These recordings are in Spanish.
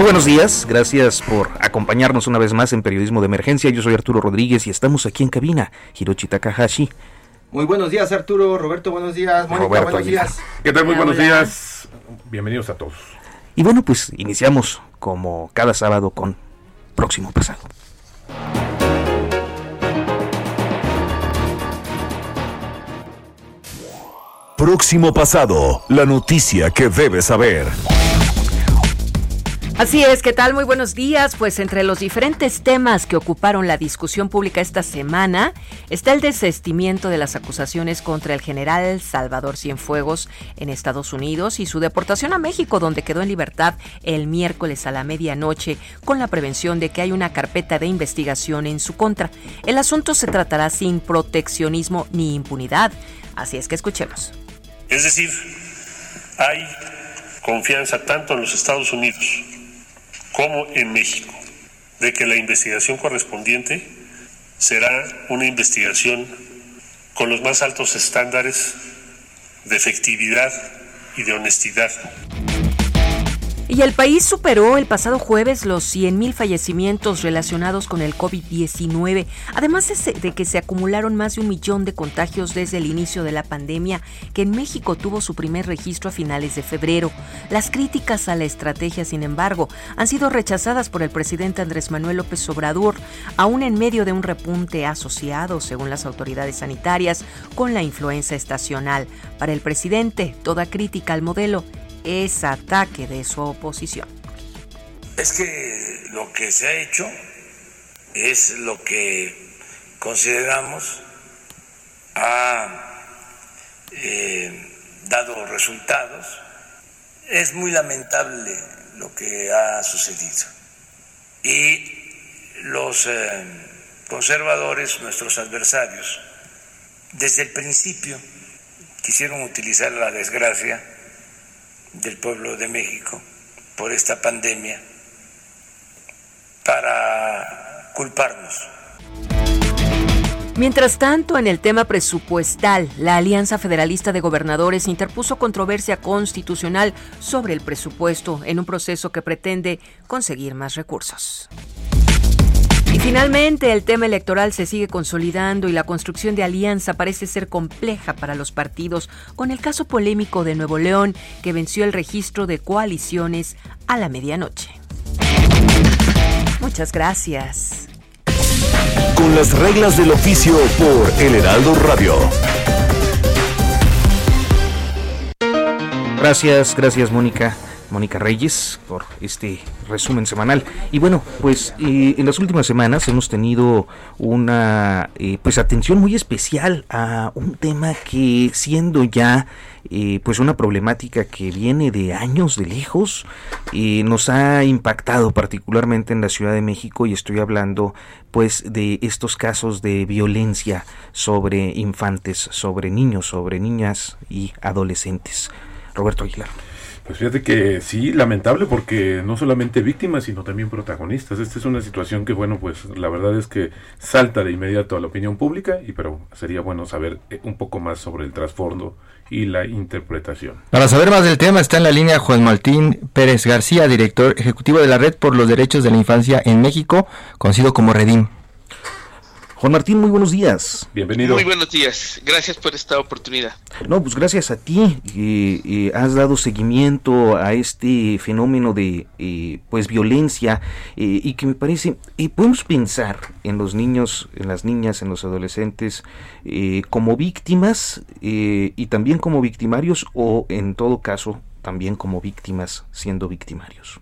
Muy buenos días, gracias por acompañarnos una vez más en Periodismo de Emergencia. Yo soy Arturo Rodríguez y estamos aquí en cabina, Hirochi Takahashi. Muy buenos días Arturo, Roberto, buenos días, Mónica, Roberto buenos días. ¿Qué tal? Muy Hola, buenos hola. días. Bienvenidos a todos. Y bueno, pues iniciamos como cada sábado con Próximo Pasado. Próximo pasado, la noticia que debes saber. Así es, ¿qué tal? Muy buenos días. Pues entre los diferentes temas que ocuparon la discusión pública esta semana está el desestimiento de las acusaciones contra el general Salvador Cienfuegos en Estados Unidos y su deportación a México, donde quedó en libertad el miércoles a la medianoche con la prevención de que hay una carpeta de investigación en su contra. El asunto se tratará sin proteccionismo ni impunidad. Así es que escuchemos. Es decir, hay confianza tanto en los Estados Unidos como en México de que la investigación correspondiente será una investigación con los más altos estándares de efectividad y de honestidad. Y el país superó el pasado jueves los 100.000 fallecimientos relacionados con el COVID-19, además de, que se acumularon más de un millón de contagios desde el inicio de la pandemia, que en México tuvo su primer registro a finales de febrero. Las críticas a la estrategia, sin embargo, han sido rechazadas por el presidente Andrés Manuel López Obrador, aún en medio de un repunte asociado, según las autoridades sanitarias, con la influenza estacional. Para el presidente, toda crítica al modelo es ataque de su oposición. Es que lo que se ha hecho es lo que consideramos ha eh, dado resultados. Es muy lamentable lo que ha sucedido. Y los eh, conservadores, nuestros adversarios, desde el principio quisieron utilizar la desgracia del pueblo de México por esta pandemia para culparnos. Mientras tanto, en el tema presupuestal, la Alianza Federalista de Gobernadores interpuso controversia constitucional sobre el presupuesto en un proceso que pretende conseguir más recursos. Y finalmente, el tema electoral se sigue consolidando y la construcción de alianza parece ser compleja para los partidos, con el caso polémico de Nuevo León, que venció el registro de coaliciones a la medianoche. Muchas gracias. Con las reglas del oficio por El Heraldo Radio. Gracias, gracias Mónica. Mónica Reyes por este resumen semanal. Y bueno, pues eh, en las últimas semanas hemos tenido una eh, pues atención muy especial a un tema que siendo ya eh, pues una problemática que viene de años de lejos eh, nos ha impactado particularmente en la Ciudad de México y estoy hablando pues de estos casos de violencia sobre infantes, sobre niños, sobre niñas y adolescentes. Roberto Aguilar. Pues fíjate que sí, lamentable porque no solamente víctimas, sino también protagonistas. Esta es una situación que, bueno, pues la verdad es que salta de inmediato a la opinión pública, y pero sería bueno saber eh, un poco más sobre el trasfondo y la interpretación. Para saber más del tema está en la línea Juan Martín Pérez García, director ejecutivo de la Red por los Derechos de la Infancia en México, conocido como Redim. Juan Martín, muy buenos días. Bienvenido. Muy buenos días. Gracias por esta oportunidad. No, pues gracias a ti. Eh, has dado seguimiento a este fenómeno de eh, pues violencia eh, y que me parece podemos pensar en los niños, en las niñas, en los adolescentes como víctimas y también como victimarios o en todo caso también como víctimas siendo victimarios.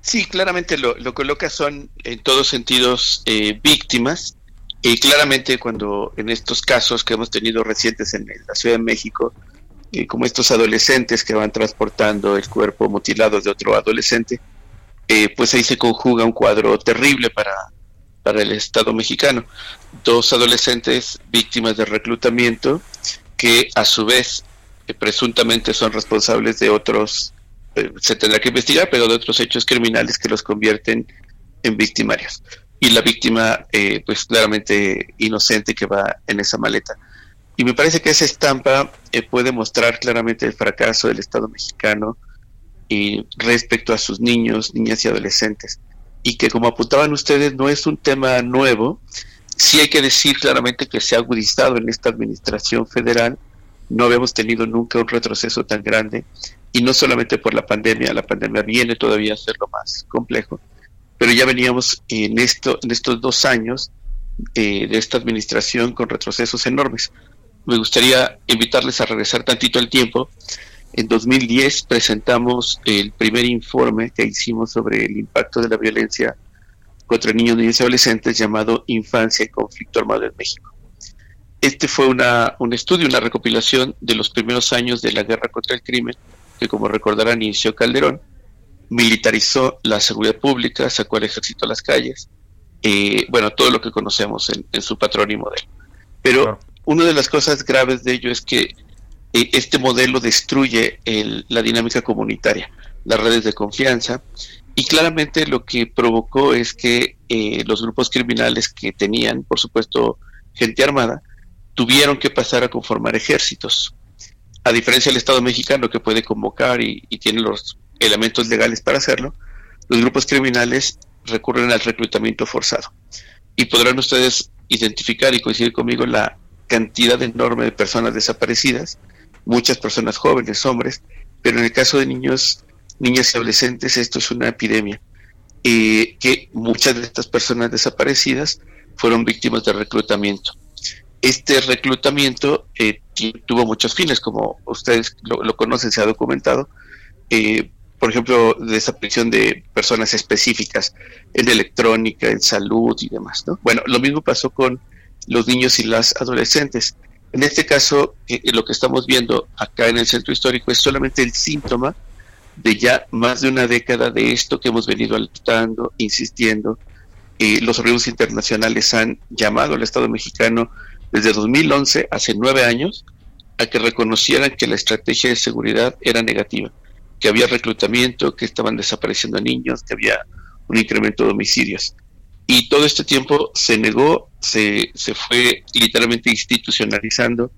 Sí, claramente lo, lo coloca son en todos sentidos víctimas y claramente cuando en estos casos que hemos tenido recientes en la Ciudad de México, eh, como estos adolescentes que van transportando el cuerpo mutilado de otro adolescente, eh, pues ahí se conjuga un cuadro terrible para, para el Estado mexicano. Dos adolescentes víctimas de reclutamiento que a su vez eh, presuntamente son responsables de otros, se tendrá que investigar, pero de otros hechos criminales que los convierten en victimarios y la víctima eh, pues claramente inocente que va en esa maleta. Y me parece que esa estampa eh, puede mostrar claramente el fracaso del Estado mexicano y respecto a sus niños, niñas y adolescentes. Y que como apuntaban ustedes, no es un tema nuevo. Sí hay que decir claramente que se ha agudizado en esta administración federal. No habíamos tenido nunca un retroceso tan grande. Y no solamente por la pandemia, la pandemia viene todavía a ser lo más complejo, pero ya veníamos en, esto, en estos dos años eh, de esta administración con retrocesos enormes. Me gustaría invitarles a regresar tantito al tiempo. En 2010 presentamos el primer informe que hicimos sobre el impacto de la violencia contra niños, niñas y adolescentes llamado Infancia y Conflicto Armado en México. Este fue una, un estudio, una recopilación de los primeros años de la guerra contra el crimen, que como recordarán inició Calderón, militarizó la seguridad pública, sacó al ejército a las calles, eh, bueno, todo lo que conocemos en, su patrón y modelo. Pero una de las cosas graves de ello es que eh, este modelo destruye la dinámica comunitaria, las redes de confianza, y claramente lo que provocó es que eh, los grupos criminales que tenían, por supuesto, gente armada, tuvieron que pasar a conformar ejércitos. A diferencia del Estado mexicano que puede convocar y tiene los elementos legales para hacerlo, los grupos criminales recurren al reclutamiento forzado. Y podrán ustedes identificar y coincidir conmigo la cantidad enorme de personas desaparecidas, muchas personas jóvenes, hombres, pero en el caso de niños, niñas y adolescentes esto es una epidemia. y que muchas de estas personas desaparecidas fueron víctimas de reclutamiento. Este reclutamiento eh, tuvo muchos fines, como ustedes lo, conocen, se ha documentado. Eh, por ejemplo, desaparición de personas específicas en electrónica, en salud y demás. ¿no? Bueno, lo mismo pasó con los niños y las adolescentes. En este caso, eh, lo que estamos viendo acá en el centro histórico es solamente el síntoma de ya más de una década de esto que hemos venido alertando, insistiendo. Eh, los organismos internacionales han llamado al Estado mexicano desde 2011, hace nueve años, a que reconocieran que la estrategia de seguridad era negativa que había reclutamiento, que estaban desapareciendo niños, que había un incremento de homicidios. Y todo este tiempo se negó, se, se fue literalmente institucionalizando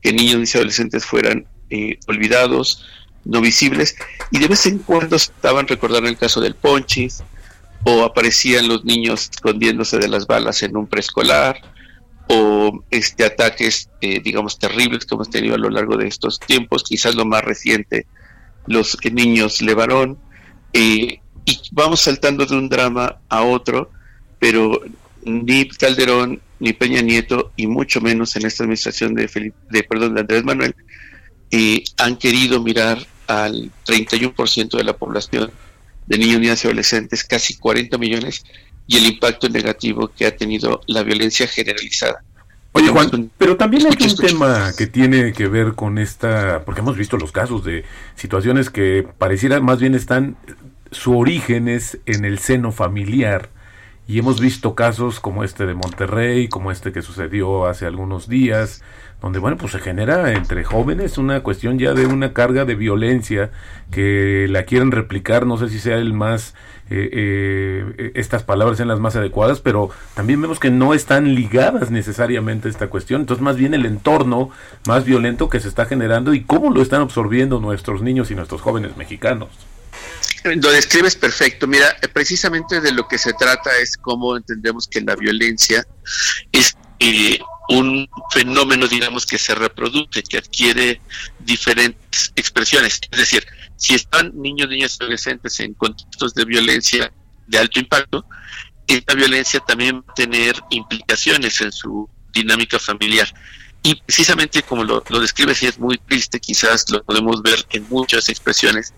que niños y adolescentes fueran eh, olvidados, no visibles, y de vez en cuando estaban recordando el caso del Ponchis, o aparecían los niños escondiéndose de las balas en un preescolar, o este ataques, eh, digamos, terribles que hemos tenido a lo largo de estos tiempos, quizás lo más reciente los niños Levarón, eh, y vamos saltando de un drama a otro, pero ni Calderón, ni Peña Nieto, y mucho menos en esta administración de, Felipe, de, perdón, de Andrés Manuel, eh, han querido mirar al 31% de la población de niños, niñas y adolescentes, casi 40 millones, y el impacto negativo que ha tenido la violencia generalizada. Oye Juan, pero también hay un tema que tiene que ver con esta, porque hemos visto los casos de situaciones que pareciera más bien están, su origen es en el seno familiar. Y hemos visto casos como este de Monterrey, como este que sucedió hace algunos días, donde bueno, pues se genera entre jóvenes una cuestión ya de una carga de violencia que la quieren replicar, no sé si sea el más eh, eh, estas palabras sean las más adecuadas, pero también vemos que no están ligadas necesariamente a esta cuestión. Entonces, más bien el entorno más violento que se está generando y cómo lo están absorbiendo nuestros niños y nuestros jóvenes mexicanos. Lo describes perfecto. Mira, precisamente de lo que se trata es cómo entendemos que la violencia es eh, un fenómeno, digamos, que se reproduce, que adquiere diferentes expresiones. Es decir, si están niños, niñas, adolescentes en contextos de violencia de alto impacto, esta violencia también va a tener implicaciones en su dinámica familiar. Y precisamente como lo, lo describes y es muy triste, quizás lo podemos ver en muchas expresiones,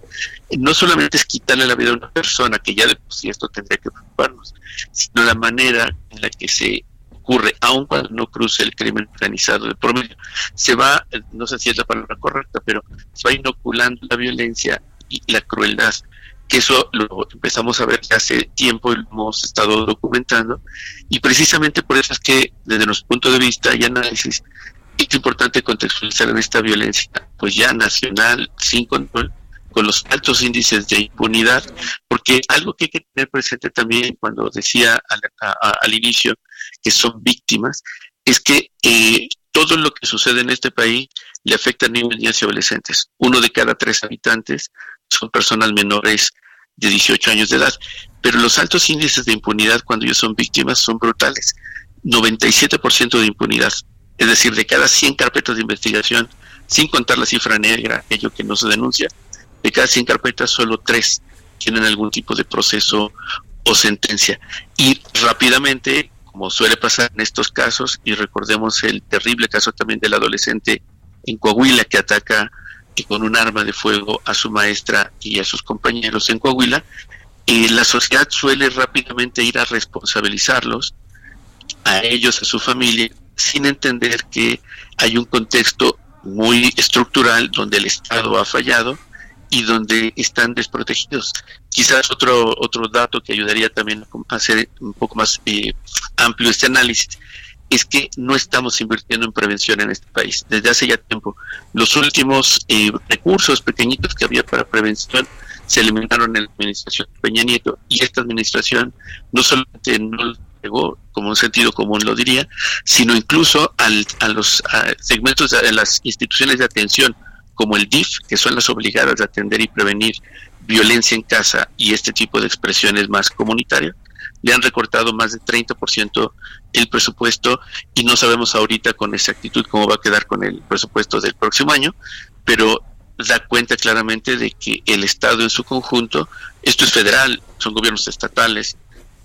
no solamente es quitarle la vida a una persona, que ya de por sí esto tendría que preocuparnos, sino la manera en la que se ocurre, aun cuando no cruce el crimen organizado de promedio, se va, no sé si es la palabra correcta, pero se va inoculando la violencia y la crueldad que eso lo empezamos a ver hace tiempo lo hemos estado documentando, y precisamente por eso es que desde nuestro punto de vista y análisis es importante contextualizar en esta violencia, pues ya nacional, sin control, con los altos índices de impunidad, porque algo que hay que tener presente también cuando decía al, inicio que son víctimas, es que eh, todo lo que sucede en este país le afecta a niños, niñas y adolescentes. Uno de cada tres habitantes son personas menores de 18 años de edad, pero los altos índices de impunidad cuando ellos son víctimas son brutales. 97% de impunidad, es decir, de cada 100 carpetas de investigación, sin contar la cifra negra, aquello que no se denuncia, de cada 100 carpetas solo 3 tienen algún tipo de proceso o sentencia. Y rápidamente, como suele pasar en estos casos, y recordemos el terrible caso también del adolescente en Coahuila que ataca con un arma de fuego a su maestra y a sus compañeros en Coahuila, y la sociedad suele rápidamente ir a responsabilizarlos, a ellos, a su familia, sin entender que hay un contexto muy estructural donde el Estado ha fallado y donde están desprotegidos. Quizás otro otro dato que ayudaría también a hacer un poco más eh, amplio este análisis es que no estamos invirtiendo en prevención en este país desde hace ya tiempo. Los últimos eh, recursos pequeñitos que había para prevención se eliminaron en la administración de Peña Nieto y esta administración no solamente no llegó como un sentido común lo diría, sino incluso al, a los segmentos de las instituciones de atención como el DIF, que son las obligadas a atender y prevenir violencia en casa y este tipo de expresiones más comunitarias, le han recortado más de 30% el presupuesto y no sabemos ahorita con exactitud cómo va a quedar con el presupuesto del próximo año, pero da cuenta claramente de que el Estado en su conjunto, esto es federal, son gobiernos estatales,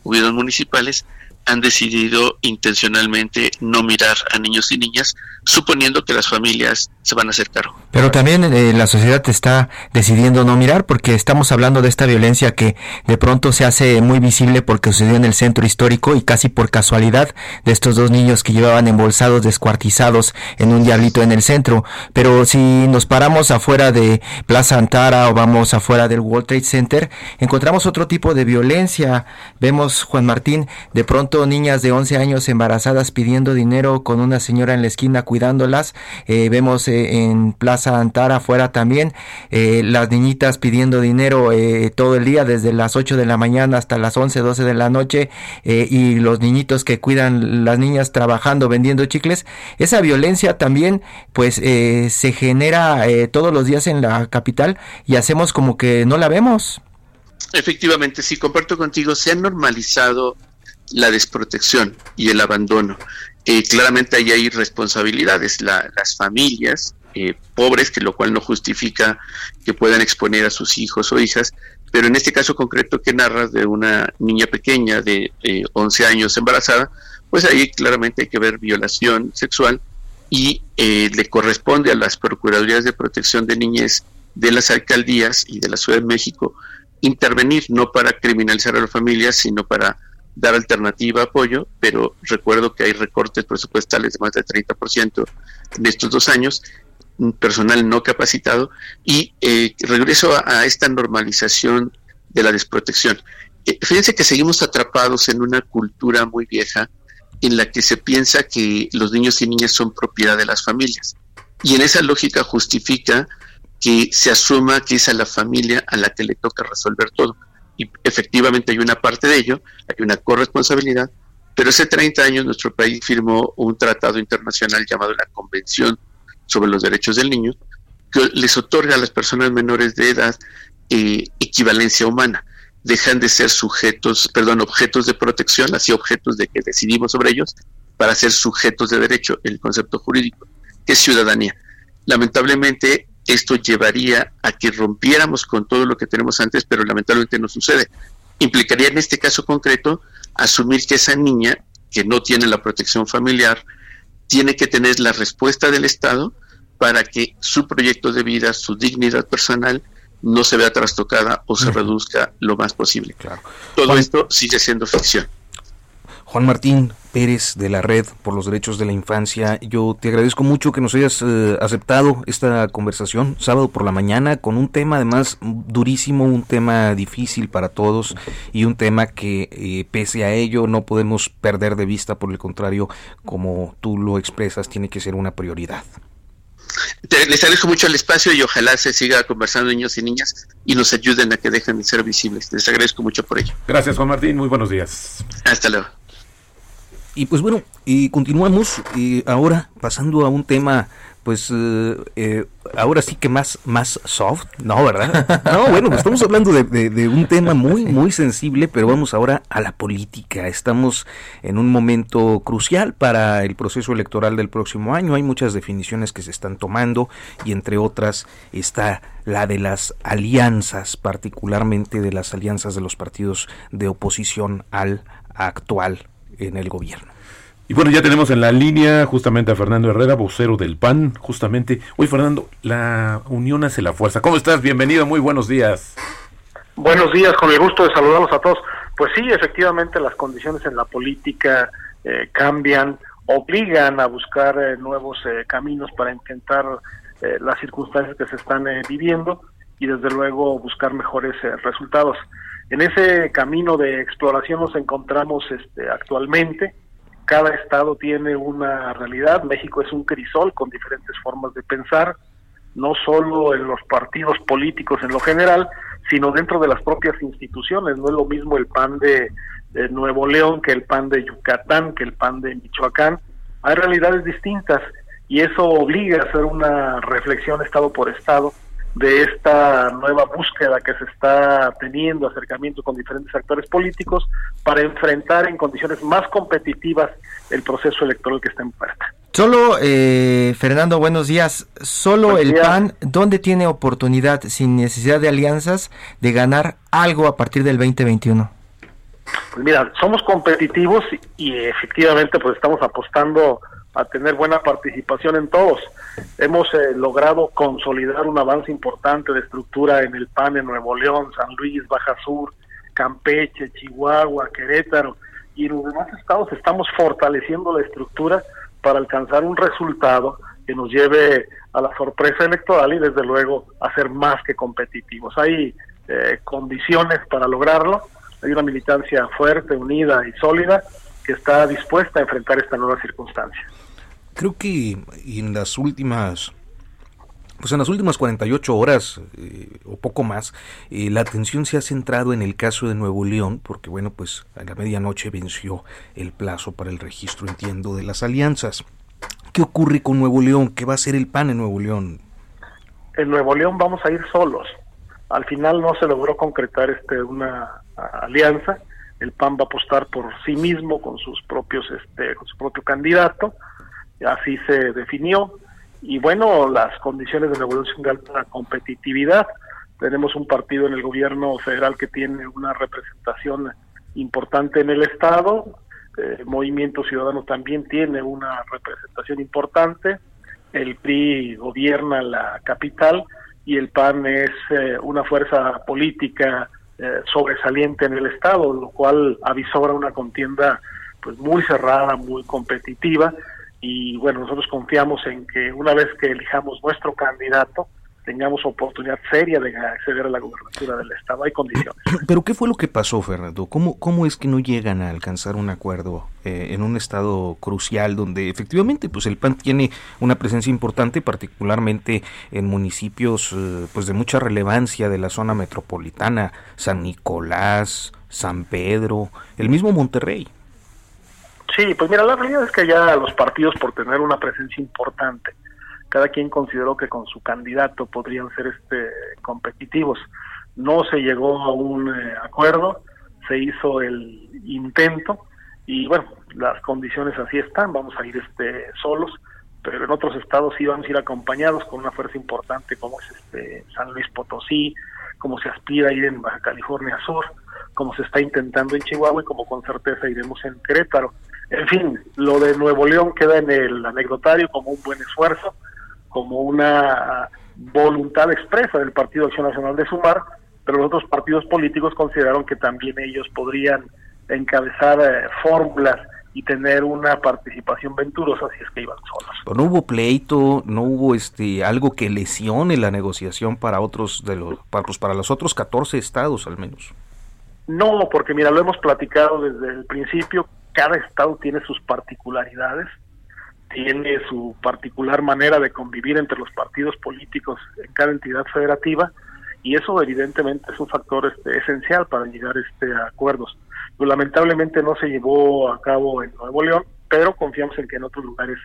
gobiernos municipales, han decidido intencionalmente no mirar a niños y niñas, suponiendo que las familias se van a hacer cargo. Pero también eh, la sociedad está decidiendo no mirar porque estamos hablando de esta violencia que de pronto se hace muy visible porque sucedió en el centro histórico y casi por casualidad de estos dos niños que llevaban embolsados descuartizados en un diablito en el centro. Pero si nos paramos afuera de Plaza Antara o vamos afuera del World Trade Center, encontramos otro tipo de violencia. Vemos, Juan Martín, de pronto niñas de 11 años embarazadas pidiendo dinero con una señora en la esquina cuidándolas. Eh, vemos eh, en Plaza Antara afuera también eh, las niñitas pidiendo dinero todo el día desde las 8 de la mañana hasta las 11, 12 de la noche y los niñitos que cuidan las niñas trabajando vendiendo chicles. Esa violencia también pues se genera todos los días en la capital y hacemos como que no la vemos. Efectivamente, sí, comparto contigo, se ha normalizado la desprotección y el abandono. Eh, claramente ahí hay responsabilidades. las familias eh, pobres, que lo cual no justifica que puedan exponer a sus hijos o hijas, pero en este caso concreto que narras de una niña pequeña de 11 años embarazada, pues ahí claramente hay que ver violación sexual y eh, le corresponde a las Procuradurías de Protección de Niñez de las alcaldías y de la Ciudad de México intervenir, no para criminalizar a las familias, sino para dar alternativa, apoyo, pero recuerdo que hay recortes presupuestales de más del 30% en estos dos años, personal no capacitado, y eh, regreso a, esta normalización de la desprotección. Eh, fíjense que seguimos atrapados en una cultura muy vieja en la que se piensa que los niños y niñas son propiedad de las familias. Y en esa lógica justifica que se asuma que es a la familia a la que le toca resolver todo y efectivamente hay una parte de ello, hay una corresponsabilidad, pero hace 30 años nuestro país firmó un tratado internacional llamado la Convención sobre los Derechos del Niño, que les otorga a las personas menores de edad eh, equivalencia humana. Dejan de ser sujetos, perdón, objetos de protección, así objetos de que decidimos sobre ellos, para ser sujetos de derecho, el concepto jurídico, que es ciudadanía. Lamentablemente, esto llevaría a que rompiéramos con todo lo que tenemos antes, pero lamentablemente no sucede. Implicaría en este caso concreto asumir que esa niña, que no tiene la protección familiar, tiene que tener la respuesta del Estado para que su proyecto de vida, su dignidad personal, no se vea trastocada o se reduzca lo más posible. Claro. Todo esto sigue siendo ficción. Juan Martín Pérez de la Red por los Derechos de la Infancia, yo te agradezco mucho que nos hayas eh, aceptado esta conversación sábado por la mañana con un tema además durísimo, un tema difícil para todos y un tema que eh, pese a ello no podemos perder de vista, por el contrario, como tú lo expresas, tiene que ser una prioridad. les agradezco mucho el espacio y ojalá se siga conversando niños y niñas y nos ayuden a que dejen de ser visibles. Les agradezco mucho por ello. Gracias Juan Martín, muy buenos días. Hasta luego. Y pues bueno, y continuamos y ahora pasando a un tema pues eh, eh, ahora sí que más más soft, ¿no? ¿Verdad? No, bueno, pues estamos hablando de, de, un tema muy muy sensible, pero vamos ahora a la política. Estamos en un momento crucial para el proceso electoral del próximo año. Hay muchas definiciones que se están tomando y entre otras está la de las alianzas, particularmente de las alianzas de los partidos de oposición al actual en el gobierno. Y bueno, ya tenemos en la línea justamente a Fernando Herrera, vocero del PAN, justamente. Hoy, Fernando, la unión hace la fuerza. ¿Cómo estás? Bienvenido, muy buenos días. Buenos días, con el gusto de saludarlos a todos. Pues sí, efectivamente las condiciones en la política eh, cambian, obligan a buscar eh, nuevos eh, caminos para intentar las circunstancias que se están viviendo y desde luego buscar mejores resultados. En ese camino de exploración nos encontramos este, actualmente. Cada estado tiene una realidad. México es un crisol con diferentes formas de pensar, no solo en los partidos políticos en lo general, sino dentro de las propias instituciones. No es lo mismo el PAN de, de Nuevo León que el PAN de Yucatán, que el PAN de Michoacán. Hay realidades distintas y eso obliga a hacer una reflexión estado por estado de esta nueva búsqueda que se está teniendo, acercamiento con diferentes actores políticos, para enfrentar en condiciones más competitivas el proceso electoral que está en puerta. Solo, eh, Fernando, buenos días. Solo el PAN, ¿dónde tiene oportunidad, sin necesidad de alianzas, de ganar algo a partir del 2021? Pues mira, somos competitivos y, y efectivamente pues estamos apostando a tener buena participación en todos. Hemos eh, logrado consolidar un avance importante de estructura en el PAN en Nuevo León, San Luis, Baja Sur, Campeche, Chihuahua, Querétaro y en los demás estados estamos fortaleciendo la estructura para alcanzar un resultado que nos lleve a la sorpresa electoral y desde luego a ser más que competitivos. Hay eh, condiciones para lograrlo, hay una militancia fuerte, unida y sólida que está dispuesta a enfrentar esta nueva circunstancia. Creo que en las últimas pues en las últimas 48 horas eh, o poco más, eh, la atención se ha centrado en el caso de Nuevo León, porque bueno, pues a la medianoche venció el plazo para el registro, entiendo, de las alianzas. ¿Qué ocurre con Nuevo León? ¿Qué va a hacer el PAN en Nuevo León? En Nuevo León vamos a ir solos. Al final no se logró concretar este una alianza. El PAN va a apostar por sí mismo con sus propios, este, con su propio candidato así se definió. Y bueno, las condiciones de evolución de alta competitividad. Tenemos un partido en el gobierno federal que tiene una representación importante en el Estado. El eh, Movimiento Ciudadano también tiene una representación importante. El PRI gobierna la capital y el PAN es eh, una fuerza política eh, sobresaliente en el Estado, lo cual avisora una contienda pues muy cerrada, muy competitiva y bueno, nosotros confiamos en que una vez que elijamos nuestro candidato, tengamos oportunidad seria de acceder a la gobernatura del Estado. Hay condiciones. Pero ¿qué fue lo que pasó, Fernando? ¿Cómo, cómo es que no llegan a alcanzar un acuerdo eh, en un estado crucial donde efectivamente pues el PAN tiene una presencia importante, particularmente en municipios eh, pues de mucha relevancia de la zona metropolitana, San Nicolás, San Pedro, el mismo Monterrey? Sí, pues mira, la realidad es que ya los partidos por tener una presencia importante, cada quien consideró que con su candidato podrían ser este competitivos. no se llegó a un eh, acuerdo, se hizo el intento y bueno, las condiciones así están, vamos a ir este solos, pero en otros estados sí vamos a ir acompañados con una fuerza importante como es este San Luis Potosí, como se aspira a ir en Baja California Sur, como se está intentando en Chihuahua y como con certeza iremos en Querétaro. En fin, lo de Nuevo León queda en el anecdotario como un buen esfuerzo, como una voluntad expresa del Partido Acción Nacional de sumar, pero los otros partidos políticos consideraron que también ellos podrían encabezar eh, fórmulas y tener una participación venturosa si es que iban solos. no hubo pleito, no hubo este algo que lesione la negociación para otros de los para, pues, para los otros 14 estados al menos. No, porque mira, lo hemos platicado desde el principio, cada estado tiene sus particularidades, tiene su particular manera de convivir entre los partidos políticos en cada entidad federativa y eso evidentemente es un factor este, esencial para llegar este, a acuerdos. Lamentablemente no se llevó a cabo en Nuevo León, pero confiamos en que en otros lugares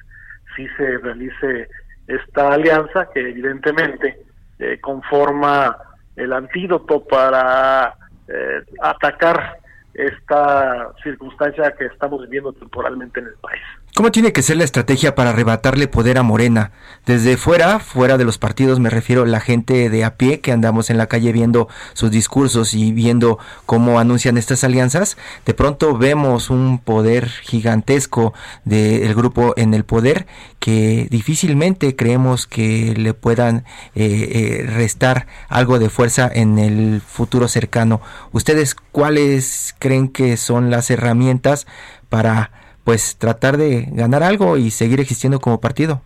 sí se realice esta alianza que evidentemente eh, conforma el antídoto para eh, atacar esta circunstancia que estamos viviendo temporalmente en el país. ¿Cómo tiene que ser la estrategia para arrebatarle poder a Morena? Desde fuera, fuera de los partidos, me refiero a la gente de a pie que andamos en la calle viendo sus discursos y viendo cómo anuncian estas alianzas. De pronto vemos un poder gigantesco del grupo en el poder que difícilmente creemos que le puedan eh, eh, restar algo de fuerza en el futuro cercano. ¿Ustedes cuáles creen que son las herramientas para pues tratar de ganar algo y seguir existiendo como partido?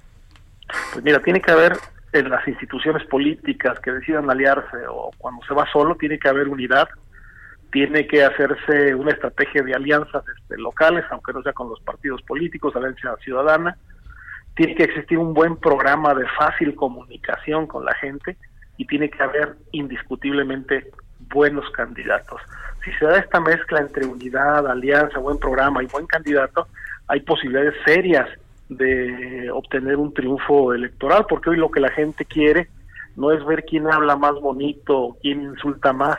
Pues mira, tiene que haber en las instituciones políticas que decidan aliarse o cuando se va solo, tiene que haber unidad, tiene que hacerse una estrategia de alianzas este, locales, aunque no sea con los partidos políticos, alianza ciudadana, tiene que existir un buen programa de fácil comunicación con la gente y tiene que haber indiscutiblemente buenos candidatos si se da esta mezcla entre unidad, alianza, buen programa y buen candidato, hay posibilidades serias de obtener un triunfo electoral, porque hoy lo que la gente quiere no es ver quién habla más bonito, quién insulta más,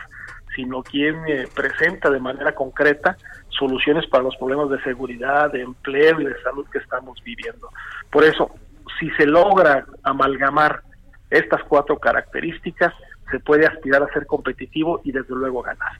sino quién eh, presenta de manera concreta soluciones para los problemas de seguridad, de empleo y de salud que estamos viviendo. Por eso, si se logra amalgamar estas cuatro características, se puede aspirar a ser competitivo y desde luego ganar.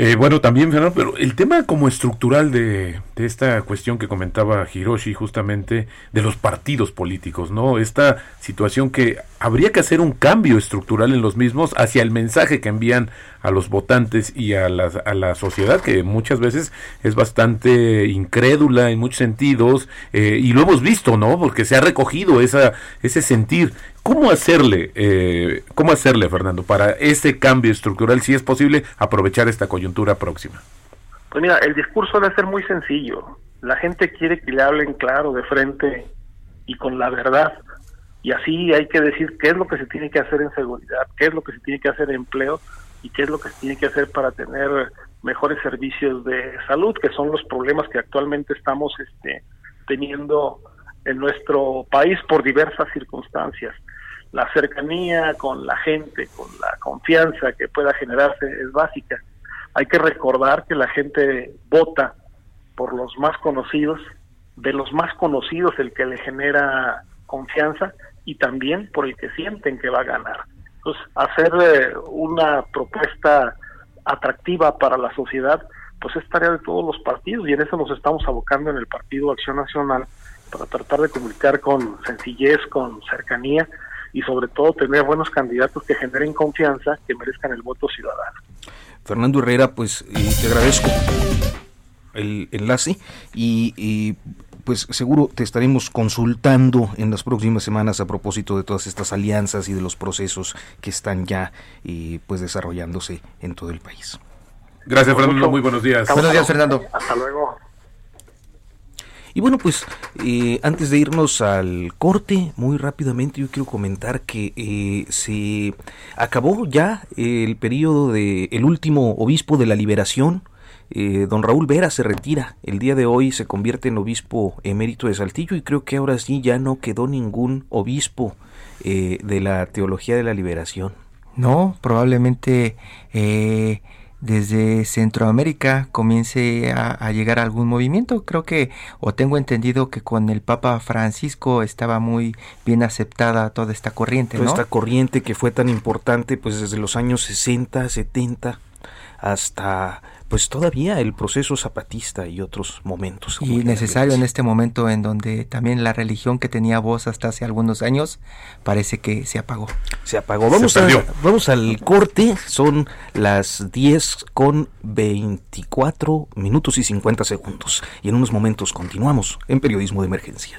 Eh, bueno, también, Fernando, pero el tema como estructural de, esta cuestión que comentaba Hiroshi, justamente, de los partidos políticos, ¿no? Esta situación que habría que hacer un cambio estructural en los mismos hacia el mensaje que envían a los votantes y a la, a la sociedad, que muchas veces es bastante incrédula en muchos sentidos, eh, y lo hemos visto, ¿no? Porque se ha recogido esa, ese sentir. ¿Cómo hacerle, eh, cómo hacerle, Fernando, para ese cambio estructural, si es posible, aprovechar esta coyuntura próxima? Pues mira, el discurso debe ser muy sencillo. La gente quiere que le hablen claro, de frente y con la verdad. Y así hay que decir qué es lo que se tiene que hacer en seguridad, qué es lo que se tiene que hacer en empleo y qué es lo que se tiene que hacer para tener mejores servicios de salud, que son los problemas que actualmente estamos este, teniendo en nuestro país por diversas circunstancias la cercanía con la gente, con la confianza que pueda generarse es básica. Hay que recordar que la gente vota por los más conocidos, de los más conocidos el que le genera confianza y también por el que sienten que va a ganar. Entonces, hacer eh, una propuesta atractiva para la sociedad, pues es tarea de todos los partidos y en eso nos estamos abocando en el Partido Acción Nacional para tratar de comunicar con sencillez, con cercanía y sobre todo tener buenos candidatos que generen confianza, que merezcan el voto ciudadano. Fernando Herrera, pues te agradezco el enlace y, pues seguro te estaremos consultando en las próximas semanas a propósito de todas estas alianzas y de los procesos que están ya eh, pues desarrollándose en todo el país. Gracias Fernando, muy buenos días. Buenos días Fernando. Hasta luego. Y bueno, pues eh, antes de irnos al corte, muy rápidamente yo quiero comentar que eh, se acabó ya el periodo de el último obispo de la liberación. Eh, don Raúl Vera se retira. El día de hoy se convierte en obispo emérito de Saltillo y creo que ahora sí ya no quedó ningún obispo de la teología de la liberación. No, probablemente eh, desde Centroamérica comience a, llegar algún movimiento. Creo que, o tengo entendido que con el Papa Francisco estaba muy bien aceptada toda esta corriente. Toda esta corriente que fue tan importante pues desde los años 60, 70 hasta pues todavía el proceso zapatista y otros momentos. Y necesario en este momento en donde también la religión que tenía voz hasta hace algunos años parece que se apagó. Se apagó. Vamos, vamos al corte, son las 10 con 24 minutos y 50 segundos. Y en unos momentos continuamos en Periodismo de Emergencia.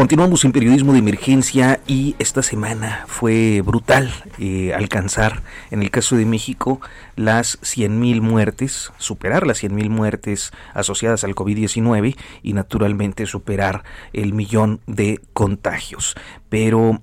Continuamos en periodismo de emergencia y esta semana fue brutal eh, alcanzar, en el caso de México, las 100.000 muertes, superar las 100.000 muertes asociadas al COVID-19 y naturalmente superar el millón de contagios. Pero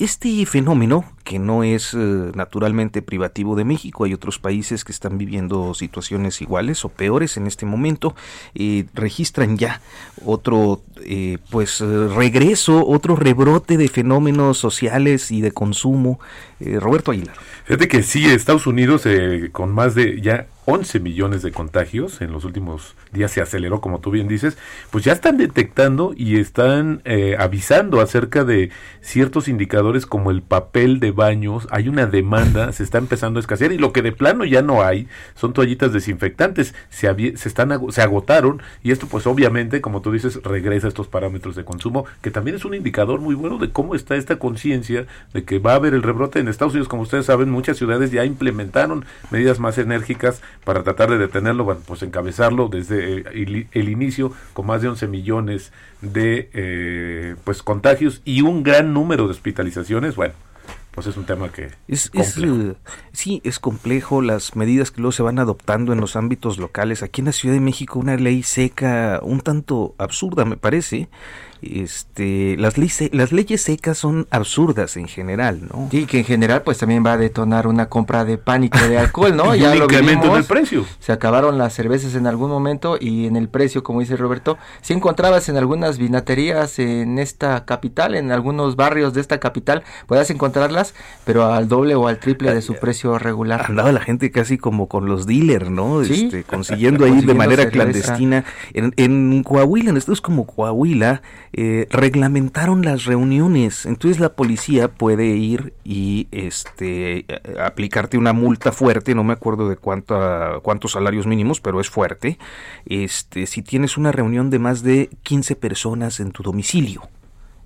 este fenómeno, que no es eh, naturalmente privativo de México, hay otros países que están viviendo situaciones iguales o peores en este momento, eh, registran ya otro eh, pues regreso, otro rebrote de fenómenos sociales y de consumo. Roberto Aguilar. Fíjate que sí, Estados Unidos con más de ya 11 millones de contagios en los últimos días se aceleró como tú bien dices pues ya están detectando y están eh, avisando acerca de ciertos indicadores como el papel de baños. Hay una demanda se está empezando a escasear y lo que de plano ya no hay son toallitas desinfectantes. Se, se están se agotaron y esto pues obviamente como tú dices regresa a estos parámetros de consumo que también es un indicador muy bueno de cómo está esta conciencia de que va a haber el rebrote en Estados Unidos. Como ustedes saben muchas ciudades ya implementaron medidas más enérgicas para tratar de detenerlo, bueno, pues encabezarlo desde eh, el, inicio con más de 11 millones de eh, pues contagios y un gran número de hospitalizaciones, bueno, pues es un tema que es, sí es complejo las medidas que luego se van adoptando en los ámbitos locales. Aquí en la Ciudad de México una ley seca un tanto absurda me parece este, las, leyes, las leyes secas son absurdas en general, ¿no? Sí, que en general pues también va a detonar una compra de pánico de alcohol, ¿no? ya lo incremento en el precio. Se acabaron las cervezas en algún momento y en el precio, como dice Roberto, si encontrabas en algunas vinaterías en esta capital, en algunos barrios de esta capital, puedas encontrarlas, pero al doble o al triple de su precio regular. Andaba la gente casi como con los dealers, ¿no? Este, consiguiendo ahí de manera clandestina. En, en Coahuila, en es como Coahuila, eh, reglamentaron las reuniones. Entonces la policía puede ir y este aplicarte una multa fuerte, no me acuerdo de cuánto, cuántos salarios mínimos, pero es fuerte. Este, si tienes una reunión de más de 15 personas en tu domicilio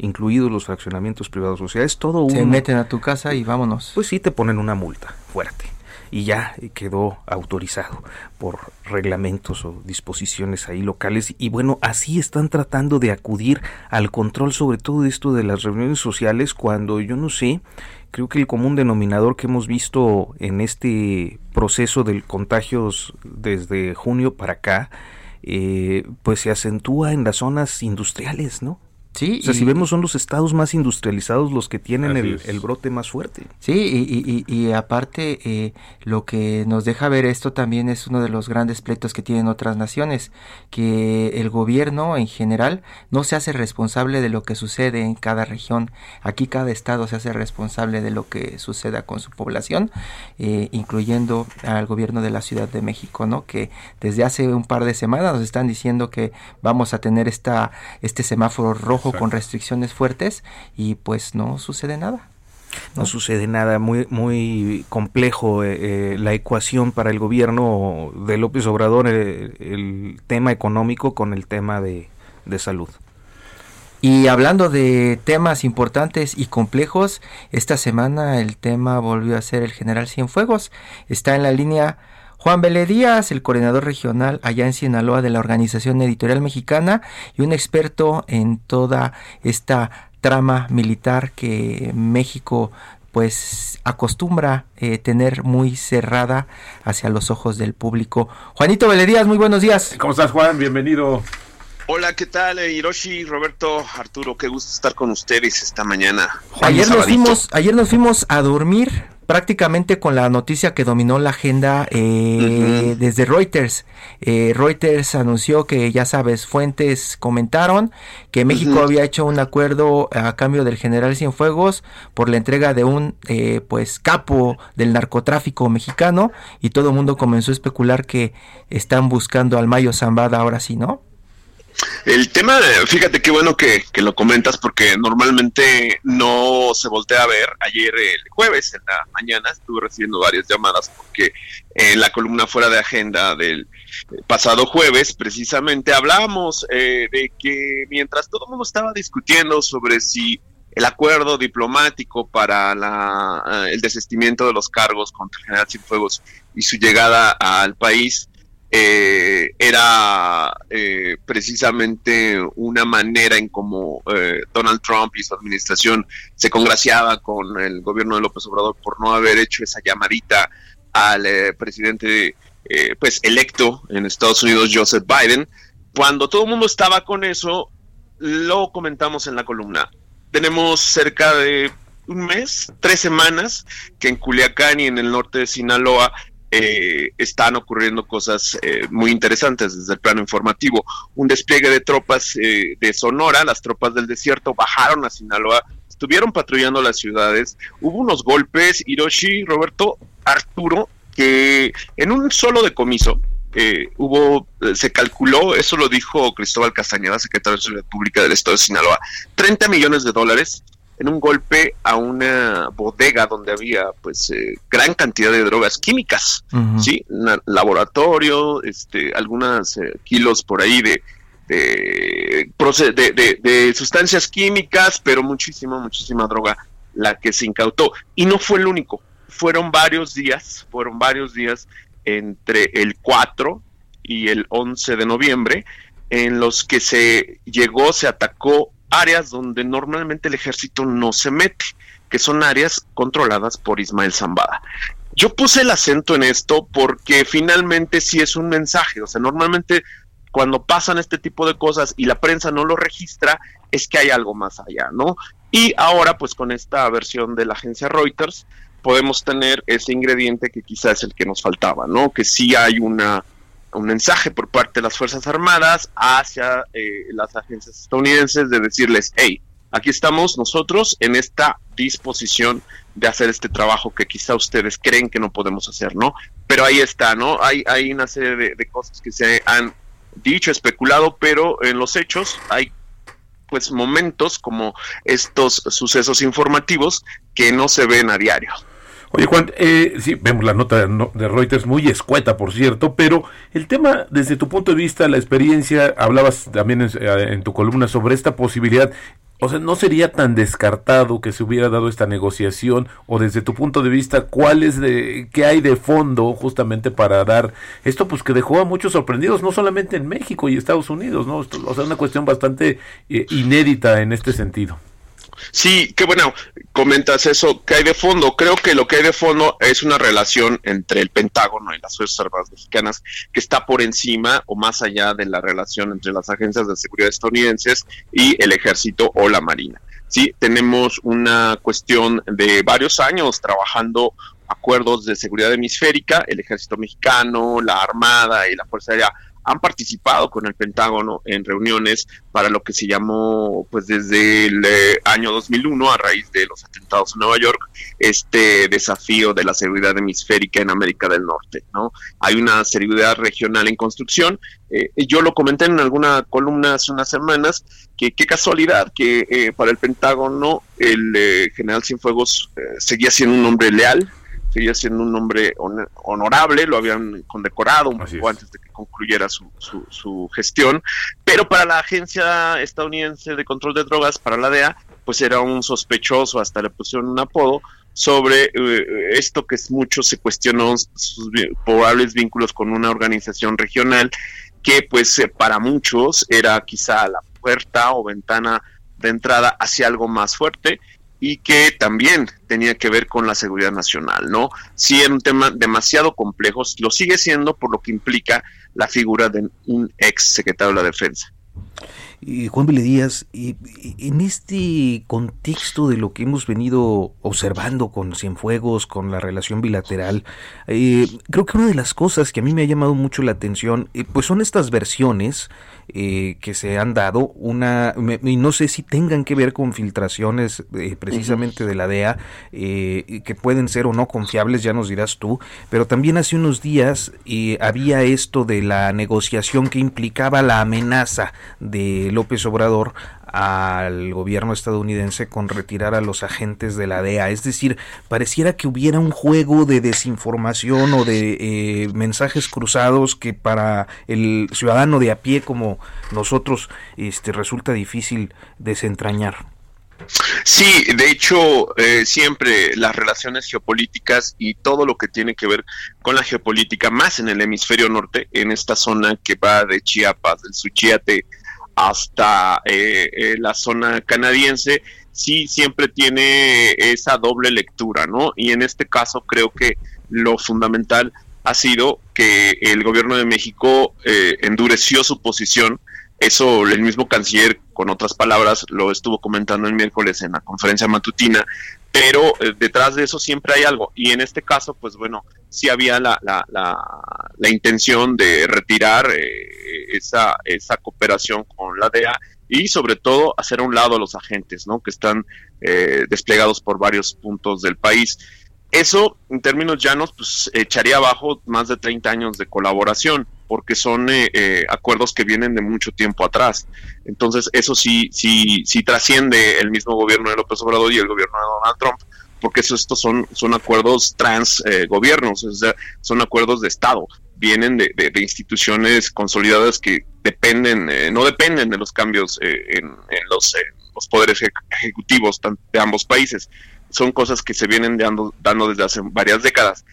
incluidos los fraccionamientos privados. O sea, es todo un... Se meten a tu casa y vámonos. Pues sí, te ponen una multa fuerte y ya quedó autorizado por reglamentos o disposiciones ahí locales y bueno, así están tratando de acudir al control sobre todo esto de las reuniones sociales cuando yo no sé, creo que el común denominador que hemos visto en este proceso del contagios desde junio para acá, eh, pues se acentúa en las zonas industriales, ¿no? Sí, o sea, si vemos son los estados más industrializados los que tienen el, brote más fuerte. Sí, y, y, aparte eh, lo que nos deja ver esto también es uno de los grandes pleitos que tienen otras naciones, que el gobierno en general no se hace responsable de lo que sucede en cada región. Aquí cada estado se hace responsable de lo que suceda con su población, eh, incluyendo al gobierno de la Ciudad de México, ¿no? Que desde hace un par de semanas nos están diciendo que vamos a tener esta este semáforo rojo con restricciones fuertes y pues no sucede nada. No, sucede nada, muy, muy complejo eh, eh, la ecuación para el gobierno de López Obrador, eh, el tema económico con el tema de, de salud. Y hablando de temas importantes y complejos, esta semana el tema volvió a ser el general Cienfuegos. Está en la línea Juan Belé Díaz, el coordinador regional allá en Sinaloa de la Organización Editorial Mexicana y un experto en toda esta trama militar que México pues acostumbra eh, tener muy cerrada hacia los ojos del público. Juanito Veledías, muy buenos días. ¿Cómo estás Juan? Bienvenido. Hola, ¿qué tal? Eh, Hiroshi, Roberto, Arturo, qué gusto estar con ustedes esta mañana. ayer nos fuimos, ayer nos fuimos a dormir prácticamente con la noticia que dominó la agenda eh, desde Reuters. Eh, Reuters anunció que, ya sabes, fuentes comentaron que México había hecho un acuerdo a cambio del general Cienfuegos por la entrega de un eh, pues capo del narcotráfico mexicano y todo el mundo comenzó a especular que están buscando al Mayo Zambada ahora sí, ¿no? El tema, fíjate qué bueno que, lo comentas porque normalmente no se voltea a ver. Ayer, el jueves, en la mañana, estuve recibiendo varias llamadas porque en la columna fuera de agenda del pasado jueves, precisamente, hablábamos eh, de que mientras todo el mundo estaba discutiendo sobre si el acuerdo diplomático para la, el desistimiento de los cargos contra el general Cienfuegos y su llegada al país eh, era eh, precisamente una manera en cómo eh, Donald Trump y su administración se congraciaba con el gobierno de López Obrador por no haber hecho esa llamadita al presidente pues electo en Estados Unidos Joseph Biden. Cuando todo el mundo estaba con eso lo comentamos en la columna. Tenemos cerca de un mes, tres semanas, que en Culiacán y en el norte de Sinaloa eh, están ocurriendo cosas eh, muy interesantes desde el plano informativo. Un despliegue de tropas eh, de Sonora, las tropas del desierto bajaron a Sinaloa, estuvieron patrullando las ciudades, hubo unos golpes, Hiroshi, Roberto, Arturo, que en un solo decomiso, hubo, se calculó, eso lo dijo Cristóbal Castañeda, secretario de Seguridad Pública del Estado de Sinaloa, 30 millones de dólares en un golpe a una bodega donde había pues eh, gran cantidad de drogas químicas, sí, laboratorio, este, algunos eh, kilos por ahí de de, de, de, sustancias químicas, pero muchísima, muchísima droga la que se incautó. Y no fue el único, fueron varios días, fueron varios días entre el 4 y el 11 de noviembre en los que se llegó, se atacó áreas donde normalmente el ejército no se mete, que son áreas controladas por Ismael Zambada. Yo puse el acento en esto porque finalmente sí es un mensaje, o sea, normalmente cuando pasan este tipo de cosas y la prensa no lo registra, es que hay algo más allá, ¿no? Y ahora, pues con esta versión de la agencia Reuters, podemos tener ese ingrediente que quizás es el que nos faltaba, ¿no? Que sí hay una un mensaje por parte de las Fuerzas Armadas hacia eh, las agencias estadounidenses de decirles, hey, aquí estamos nosotros en esta disposición de hacer este trabajo que quizá ustedes creen que no podemos hacer, ¿no? Pero ahí está, ¿no? Hay, hay una serie de, de cosas que se han dicho, especulado, pero en los hechos hay pues momentos como estos sucesos informativos que no se ven a diario. Oye Juan, eh, sí, vemos la nota de Reuters muy escueta, por cierto, pero el tema, desde tu punto de vista, la experiencia, hablabas también en, eh, tu columna sobre esta posibilidad, o sea, ¿no sería tan descartado que se hubiera dado esta negociación? O desde tu punto de vista, ¿cuál es de, qué hay de fondo justamente para dar esto? Pues que dejó a muchos sorprendidos, no solamente en México y Estados Unidos, ¿no? O sea, una cuestión bastante eh, inédita en este sentido. Sí, qué bueno, comentas eso, ¿qué hay de fondo? Creo que lo que hay de fondo es una relación entre el Pentágono y las Fuerzas Armadas mexicanas que está por encima o más allá de la relación entre las agencias de seguridad estadounidenses y el ejército o la marina. Sí, tenemos una cuestión de varios años trabajando acuerdos de seguridad hemisférica, el ejército mexicano, la armada y la Fuerza Aérea han participado con el Pentágono en reuniones para lo que se llamó, pues desde el eh, año 2001, a raíz de los atentados en Nueva York, este desafío de la seguridad hemisférica en América del Norte. ¿no? Hay una seguridad regional en construcción. Eh, yo lo comenté en alguna columna hace unas semanas, que qué casualidad que eh, para el Pentágono el general Cienfuegos seguía siendo un hombre leal, seguía siendo un hombre honorable, lo habían condecorado un poco antes de que concluyera su, su, gestión, pero para la Agencia Estadounidense de Control de Drogas, para la DEA, pues era un sospechoso, hasta le pusieron un apodo, sobre eh, esto que mucho se cuestionó sus probables vínculos con una organización regional que pues eh, para muchos era quizá la puerta o ventana de entrada hacia algo más fuerte y que también tenía que ver con la seguridad nacional, ¿no? Sí era un tema demasiado complejo, lo sigue siendo por lo que implica la figura de un ex secretario de la Defensa. Y Juan Vile Díaz, en este contexto de lo que hemos venido observando con Cienfuegos, con la relación bilateral, eh, creo que una de las cosas que a mí me ha llamado mucho la atención, eh, pues son estas versiones eh, que se han dado, una, y no sé si tengan que ver con filtraciones eh, precisamente de la DEA, eh, que pueden ser o no confiables, ya nos dirás tú, pero también hace unos días había esto de la negociación que implicaba la amenaza de López Obrador al gobierno estadounidense con retirar a los agentes de la DEA. Es decir, pareciera que hubiera un juego de desinformación o de eh, mensajes cruzados que para el ciudadano de a pie como nosotros este, resulta difícil desentrañar. Sí, de hecho, eh, siempre las relaciones geopolíticas y todo lo que tiene que ver con la geopolítica, más en el hemisferio norte, en esta zona que va de Chiapas, del Suchiate, hasta eh, eh, la zona canadiense, sí siempre tiene esa doble lectura, ¿no? Y en este caso creo que lo fundamental ha sido que el gobierno de México eh, endureció su posición. Eso el mismo canciller, con otras palabras, lo estuvo comentando el miércoles en la conferencia matutina, pero eh, detrás de eso siempre hay algo. Y en este caso, pues bueno, sí había la, la, la, intención de retirar eh, esa, esa cooperación con la DEA y sobre todo hacer a un lado a los agentes, ¿no? Que están eh, desplegados por varios puntos del país. Eso, en términos llanos, pues echaría abajo más de 30 años de colaboración, porque son eh, eh, acuerdos que vienen de mucho tiempo atrás. Entonces, eso sí, sí, sí trasciende el mismo gobierno de López Obrador y el gobierno de Donald Trump, porque estos son, son acuerdos trans eh, gobiernos, son acuerdos de Estado, vienen de, de, instituciones consolidadas que dependen, no dependen de los cambios en, en, los, los poderes ejecutivos de ambos países son cosas que se vienen dando, dando desde hace varias décadas.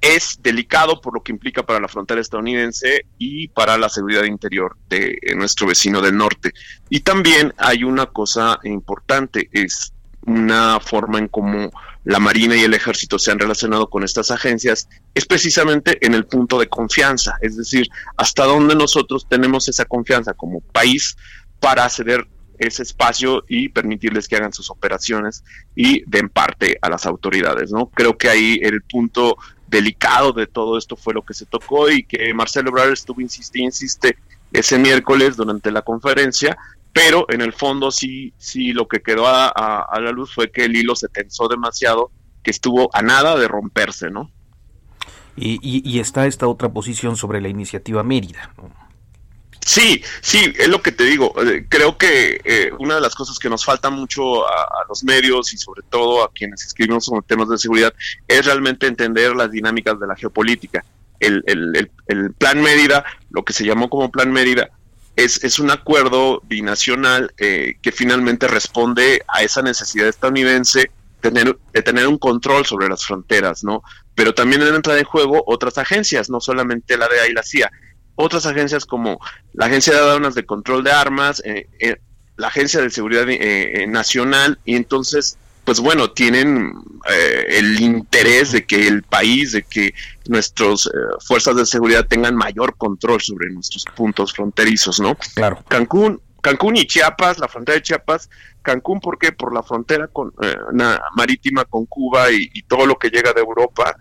Es delicado por lo que implica para la frontera estadounidense y para la seguridad interior de nuestro vecino del norte. Y también hay una cosa importante, es una forma en cómo la Marina y el Ejército se han relacionado con estas agencias, es precisamente en el punto de confianza, es decir, hasta dónde nosotros tenemos esa confianza como país para ceder ese espacio y permitirles que hagan sus operaciones y den parte a las autoridades, ¿no? Creo que ahí el punto delicado de todo esto fue lo que se tocó y que Marcelo Ebrard estuvo insiste insiste ese miércoles durante la conferencia, pero en el fondo sí, sí lo que quedó a, la luz fue que el hilo se tensó demasiado, que estuvo a nada de romperse, ¿no? Y, y, y está esta otra posición sobre la iniciativa Mérida, ¿no? Sí, sí, es lo que te digo. Eh, creo que eh, una de las cosas que nos falta mucho a, los medios y sobre todo a quienes escribimos sobre temas de seguridad es realmente entender las dinámicas de la geopolítica. El, el, el, plan Mérida, lo que se llamó como plan Mérida, es, es un acuerdo binacional eh, que finalmente responde a esa necesidad estadounidense tener, de tener un control sobre las fronteras, ¿no? Pero también entran en juego otras agencias, no solamente la DEA y la CIA otras agencias como la Agencia de Aduanas de Control de Armas, eh, eh, la Agencia de Seguridad eh, Nacional, y entonces, pues bueno, tienen el interés de que el país, de que nuestras fuerzas de seguridad tengan mayor control sobre nuestros puntos fronterizos, ¿no? Claro. Cancún, Cancún y Chiapas, la frontera de Chiapas, Cancún, ¿por qué? Por la frontera con, marítima con Cuba y, y, todo lo que llega de Europa,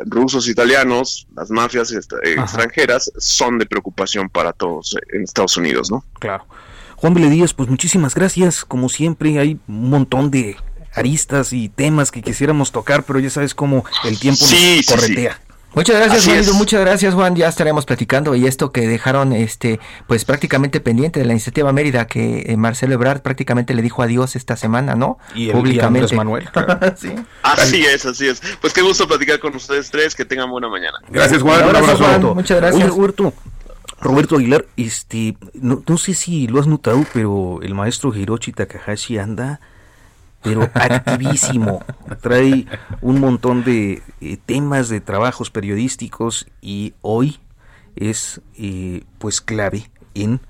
rusos, italianos, las mafias extranjeras son de preocupación para todos en Estados Unidos, ¿no? Claro. Juan Vile Díaz, pues muchísimas gracias. Como siempre, hay un montón de aristas y temas que quisiéramos tocar, pero ya sabes cómo el tiempo nos corretea. Muchas gracias, Juan. Muchas gracias, Juan. Ya estaremos platicando. Y esto que dejaron, este, pues prácticamente pendiente de la iniciativa Mérida, que eh, Marcelo Ebrard prácticamente le dijo adiós esta semana, ¿no? Y Públicamente. Manuel. sí. Así es, así es. Pues qué gusto platicar con ustedes tres. Que tengan buena mañana. Gracias, Juan. Un abrazo. Juan. Muchas gracias. Roberto. Roberto Aguilar, este, no, no sé si lo has notado, pero el maestro Hiroshi Takahashi anda pero activísimo. Trae un montón de eh, temas de trabajos periodísticos y hoy es eh, pues clave en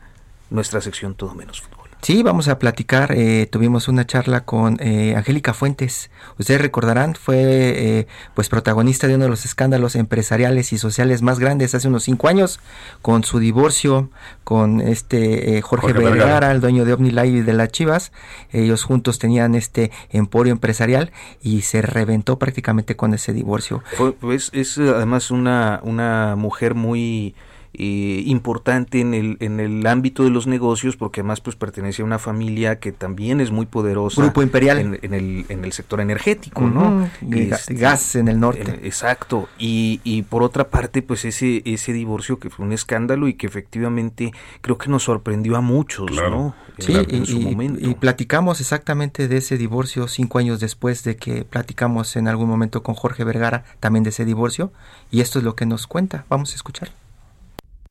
nuestra sección Todo Menos Fútbol. Sí, vamos a platicar. Eh, tuvimos una charla con eh, Angélica Fuentes. Ustedes recordarán, fue eh, pues protagonista de uno de los escándalos empresariales y sociales más grandes hace unos cinco años, con su divorcio con este Jorge, Vergara, el dueño de OmniLive y de las Chivas. Ellos juntos tenían este emporio empresarial y se reventó prácticamente con ese divorcio. pues es además una, una mujer muy eh, importante en el, en el ámbito de los negocios porque además pues pertenece a una familia que también es muy poderosa. Grupo Imperial. En, el, en el sector energético, ¿no? Este, gas en el norte. exacto. Y, y por otra parte pues ese, ese divorcio que fue un escándalo y que efectivamente creo que nos sorprendió a muchos, ¿no? Sí, en, su momento. y platicamos exactamente de ese divorcio cinco años después de que platicamos en algún momento con Jorge Vergara también de ese divorcio y esto es lo que nos cuenta. Vamos a escuchar.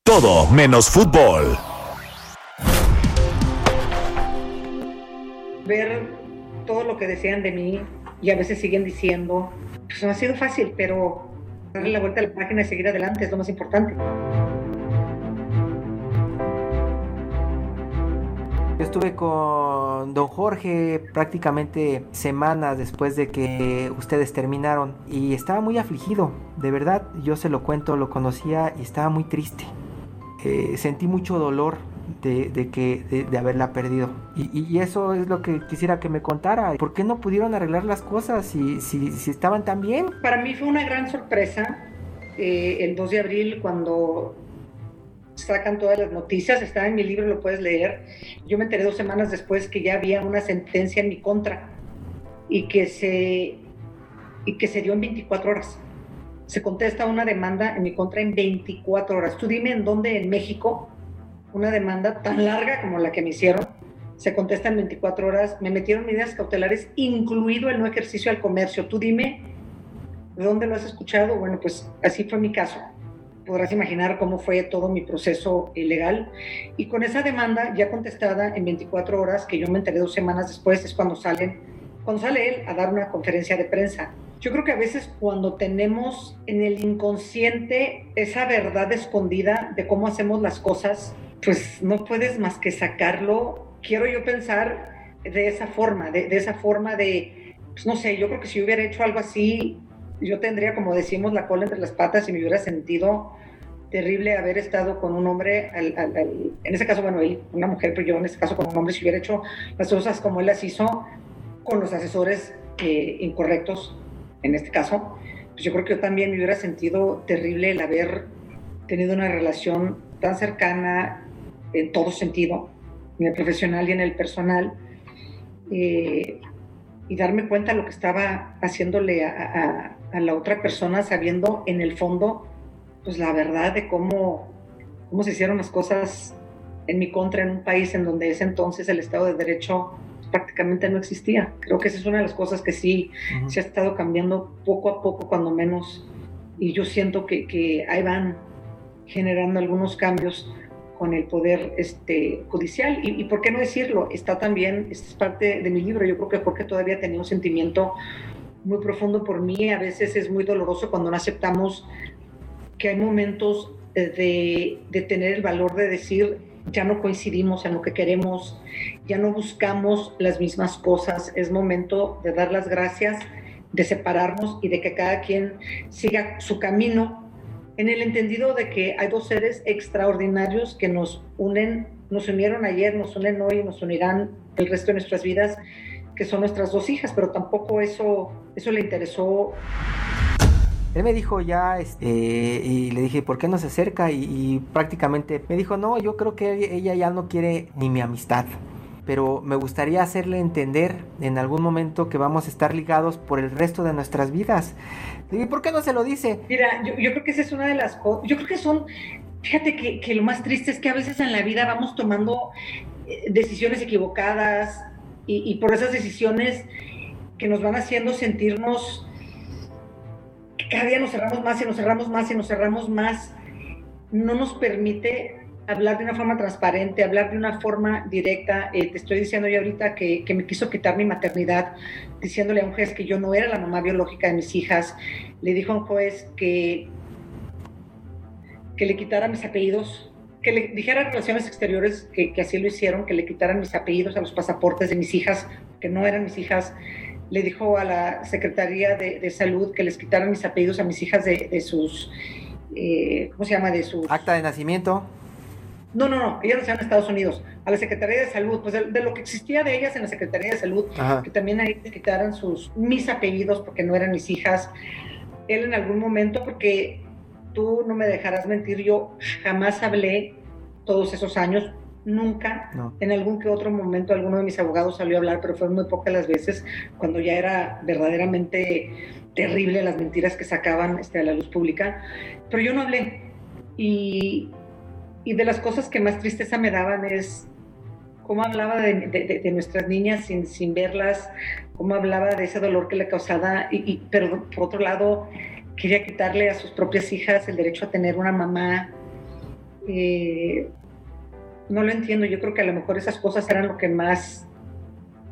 Todo menos fútbol. Ver todo lo que decían de mí y a veces siguen diciendo, pues no ha sido fácil, pero darle la vuelta a la página y seguir adelante es lo más importante. Yo estuve con don Jorge prácticamente semanas después de que ustedes terminaron y estaba muy afligido, de verdad, yo se lo cuento, lo conocía y estaba muy triste. Eh, sentí mucho dolor de, que, de, haberla perdido. Y, eso es lo que quisiera que me contara. ¿Por qué no pudieron arreglar las cosas si, si, si estaban tan bien? Para mí fue una gran sorpresa eh, el 2 de abril cuando sacan todas las noticias, está en mi libro, lo puedes leer. Yo me enteré dos semanas después que ya había una sentencia en mi contra y que se, y que se dio en 24 horas se contesta una demanda en mi contra en 24 horas. Tú dime en dónde en México una demanda tan larga como la que me hicieron se contesta en 24 horas. Me metieron medidas cautelares, incluido el no ejercicio al comercio. Tú dime de dónde lo has escuchado. Bueno, pues así fue mi caso. Podrás imaginar cómo fue todo mi proceso legal. Y con esa demanda ya contestada en 24 horas, que yo me enteré dos semanas después, es cuando salen, cuando sale él a dar una conferencia de prensa yo creo que a veces cuando tenemos en el inconsciente esa verdad escondida de cómo hacemos las cosas, pues no puedes más que sacarlo. Quiero yo pensar de esa forma, de, esa forma de, pues no sé, yo creo que si hubiera hecho algo así, yo tendría, como decimos, la cola entre las patas y me hubiera sentido terrible haber estado con un hombre, en ese caso, bueno, él, una mujer, pero yo en ese caso con un hombre, si hubiera hecho las cosas como él las hizo, con los asesores eh, incorrectos, en este caso, pues yo creo que yo también me hubiera sentido terrible el haber tenido una relación tan cercana en todo sentido, en el profesional y en el personal, eh, y darme cuenta de lo que estaba haciéndole a, la otra persona, sabiendo en el fondo, pues la verdad de cómo, cómo se hicieron las cosas en mi contra en un país en donde ese entonces el Estado de Derecho prácticamente no existía. Creo que esa es una de las cosas que sí se ha estado cambiando poco a poco, cuando menos, y yo siento que, que ahí van generando algunos cambios con el poder este, judicial. Y, por qué no decirlo, está también, esta es parte de mi libro, yo creo que porque todavía tenía un sentimiento muy profundo por mí, a veces es muy doloroso cuando no aceptamos que hay momentos de, de tener el valor de decir, ya no coincidimos en lo que queremos, ya no buscamos las mismas cosas, es momento de dar las gracias, de separarnos y de que cada quien siga su camino en el entendido de que hay dos seres extraordinarios que nos unen, nos unieron ayer, nos unen hoy y nos unirán el resto de nuestras vidas, que son nuestras dos hijas, pero tampoco eso, eso le interesó él me dijo ya, este, y le dije, ¿por qué no se acerca? Y, prácticamente me dijo, no, yo creo que ella ya no quiere ni mi amistad. Pero me gustaría hacerle entender en algún momento que vamos a estar ligados por el resto de nuestras vidas. ¿Y por qué no se lo dice? Mira, yo, creo que esa es una de las cosas. Yo creo que son. Fíjate que, que, lo más triste es que a veces en la vida vamos tomando eh, decisiones equivocadas y por esas decisiones que nos van haciendo sentirnos cada día nos cerramos más y nos cerramos más y nos cerramos más, no nos permite hablar de una forma transparente, hablar de una forma directa. Eh, te estoy diciendo yo ahorita que, me quiso quitar mi maternidad, diciéndole a un juez que yo no era la mamá biológica de mis hijas. Le dijo a un juez que, que le quitara mis apellidos, que le dijera a Relaciones Exteriores que, que, así lo hicieron, que le quitaran mis apellidos a los pasaportes de mis hijas, que no eran mis hijas. Le dijo a la Secretaría de, de Salud que les quitaran mis apellidos a mis hijas de, de sus, eh, ¿cómo se llama? De sus... Acta de nacimiento. No, no, no, ellas nacieron en Estados Unidos, a la Secretaría de Salud, pues de, de, lo que existía de ellas en la Secretaría de Salud, Ajá. que también ahí les quitaran sus, mis apellidos porque no eran mis hijas. Él en algún momento, porque tú no me dejarás mentir, yo jamás hablé todos esos años, nunca. No. En algún que otro momento alguno de mis abogados salió a hablar, pero fueron muy pocas las veces cuando ya era verdaderamente terrible las mentiras que sacaban este, a la luz pública. Pero yo no hablé. Y, y de las cosas que más tristeza me daban es cómo hablaba de, de, de nuestras niñas sin, sin, verlas, cómo hablaba de ese dolor que le causaba, y, y, pero por otro lado quería quitarle a sus propias hijas el derecho a tener una mamá. Eh, no lo entiendo, yo creo que a lo mejor esas cosas eran lo que más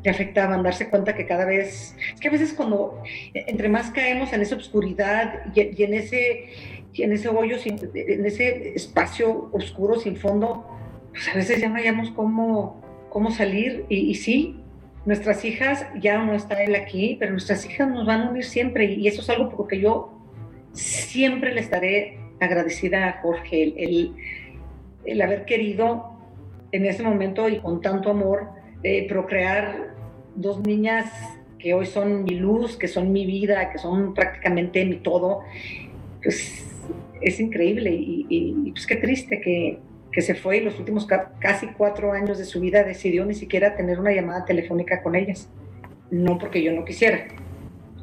te afectaban, darse cuenta que cada vez, es que a veces cuando, entre más caemos en esa oscuridad y, en ese y en ese hoyo, sin, en ese espacio oscuro sin fondo, pues a veces ya no hallamos cómo, cómo salir. Y, y, sí, nuestras hijas, ya no está él aquí, pero nuestras hijas nos van a unir siempre. Y eso es algo por lo que yo siempre le estaré agradecida a Jorge, el, el, el haber querido en ese momento y con tanto amor eh, procrear dos niñas que hoy son mi luz, que son mi vida, que son prácticamente mi todo. Pues es increíble y, y, y, pues qué triste que, que se fue y los últimos ca casi cuatro años de su vida decidió ni siquiera tener una llamada telefónica con ellas. No porque yo no quisiera.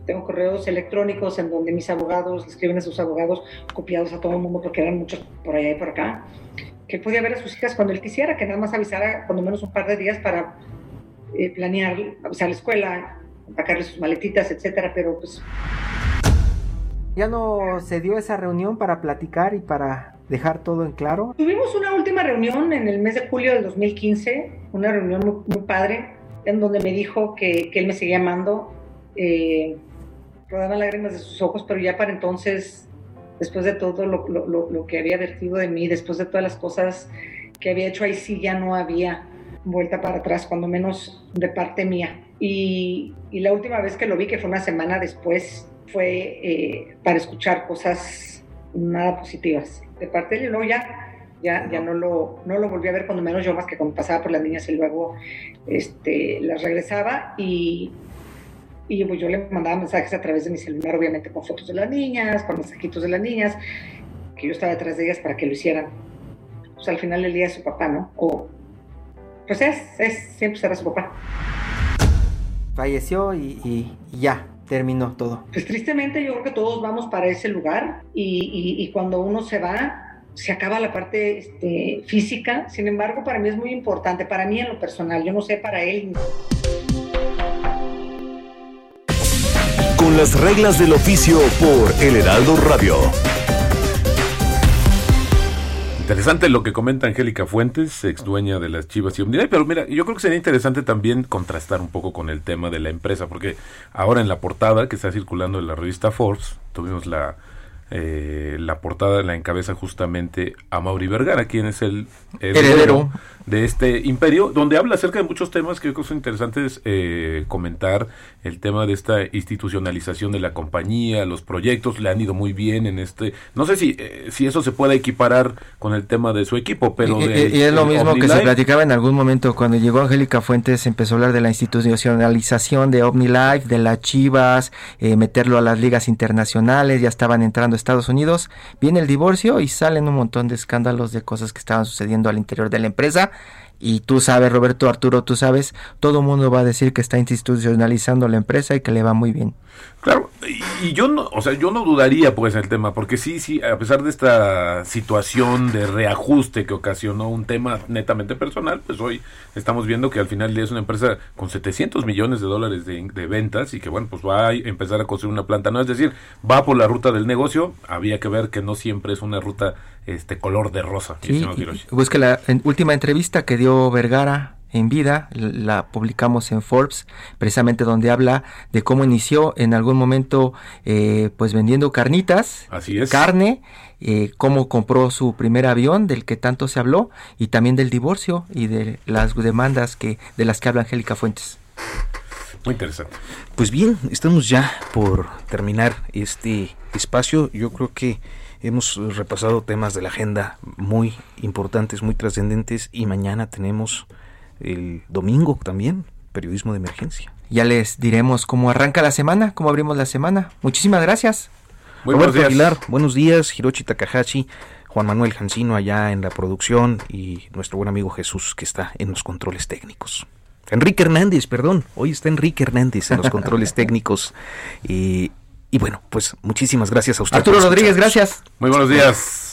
Tengo correos electrónicos en donde mis abogados escriben a sus abogados copiados a todo el mundo porque eran muchos por allá y por acá. Que él podía ver a sus hijas cuando él quisiera, que nada más avisara cuando menos un par de días para eh, planear, avisar a la escuela, empacarle sus maletitas, etcétera, pero pues ¿Ya no se dio esa reunión para platicar y para dejar todo en claro? Tuvimos una última reunión en el mes de julio del 2015, una reunión muy, muy padre, en donde me dijo que, que él me seguía amando. Eh, rodaban lágrimas de sus ojos, pero ya para entonces, después de todo lo, lo, lo, que había vertido de mí, después de todas las cosas que había hecho, ahí sí ya no había vuelta para atrás, cuando menos de parte mía. Y, y la última vez que lo vi, que fue una semana después, fue eh, para escuchar cosas nada positivas de parte de él y luego ya, ya, ya no, lo, no lo volví a ver cuando menos yo más que cuando pasaba por las niñas y luego este, las regresaba y, y pues yo le mandaba mensajes a través de mi celular obviamente con fotos de las niñas, con mensajitos de las niñas que yo estaba detrás de ellas para que lo hicieran pues al final del día es su papá, ¿no? O pues es, es siempre será su papá falleció y, y, y ya, terminó todo? Pues tristemente yo creo que todos vamos para ese lugar y, y, y cuando uno se va, se acaba la parte este, física. Sin embargo, para mí es muy importante, para mí en lo personal, yo no sé para él. Las reglas del oficio por El Heraldo Radio. Interesante lo que comenta Angélica Fuentes, ex dueña de las Chivas y Omnilife, pero mira, yo creo que sería interesante también contrastar un poco con el tema de la empresa, porque ahora en la portada que está circulando en la revista Forbes, tuvimos la, eh, la portada la encabeza justamente a Mauri Vergara, quien es el heredero, heredero, de este imperio, donde habla acerca de muchos temas que creo que son interesantes eh, comentar, el tema de esta institucionalización de la compañía, los proyectos le han ido muy bien en este, no sé si, eh, si eso se puede equiparar con el tema de su equipo, pero... Y, de, y es lo mismo que se platicaba en algún momento cuando llegó Angélica Fuentes, empezó a hablar de la institucionalización de OmniLife, de las Chivas, eh, meterlo a las ligas internacionales, ya estaban entrando Estados Unidos, viene el divorcio y salen un montón de escándalos de cosas que estaban sucediendo al interior de la empresa y tú sabes, Roberto Arturo, tú sabes, todo mundo va a decir que está institucionalizando la empresa y que le va muy bien. Claro, y, y, yo no, o sea, yo no dudaría pues el tema, porque sí, sí, a pesar de esta situación de reajuste que ocasionó un tema netamente personal, pues hoy estamos viendo que al final es una empresa con 700 millones de dólares de, de ventas y que bueno, pues va a empezar a construir una planta, no es decir, va por la ruta del negocio, había que ver que no siempre es una ruta este color de rosa. Sí, busque la en, última entrevista que dio Vergara en vida, la publicamos en Forbes, precisamente donde habla de cómo inició en algún momento eh, pues vendiendo carnitas, Así es. carne, eh, cómo compró su primer avión del que tanto se habló y también del divorcio y de las demandas que de las que habla Angélica Fuentes. Muy interesante. Pues bien, estamos ya por terminar este espacio. Yo creo que hemos repasado temas de la agenda muy importantes, muy trascendentes y mañana tenemos el domingo también, periodismo de emergencia. Ya les diremos cómo arranca la semana, cómo abrimos la semana. Muchísimas gracias. buenos días. Aguilar, buenos días. Hiroshi Takahashi, Juan Manuel Jancino allá en la producción y nuestro buen amigo Jesús que está en los controles técnicos. Enrique Hernández, perdón, hoy está Enrique Hernández en los controles técnicos. Y, y bueno, pues muchísimas gracias a usted. Arturo Rodríguez, gracias. Muy buenos días.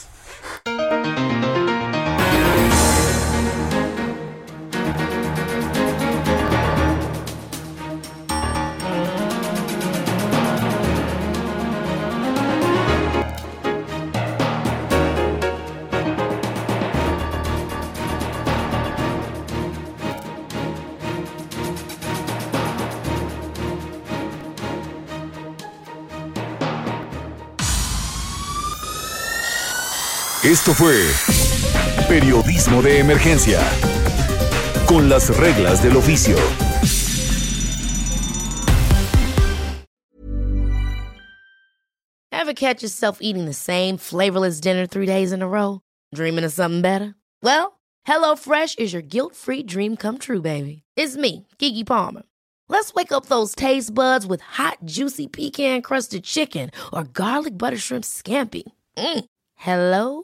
Esto fue Periodismo de Emergencia, con las reglas del oficio. Ever catch yourself eating the same flavorless dinner three days in a row? Dreaming of something better? Well, HelloFresh is your guilt-free dream come true, baby. It's me, Kiki Palmer. Let's wake up those taste buds with hot, juicy pecan-crusted chicken or garlic butter shrimp scampi. Mm. Hello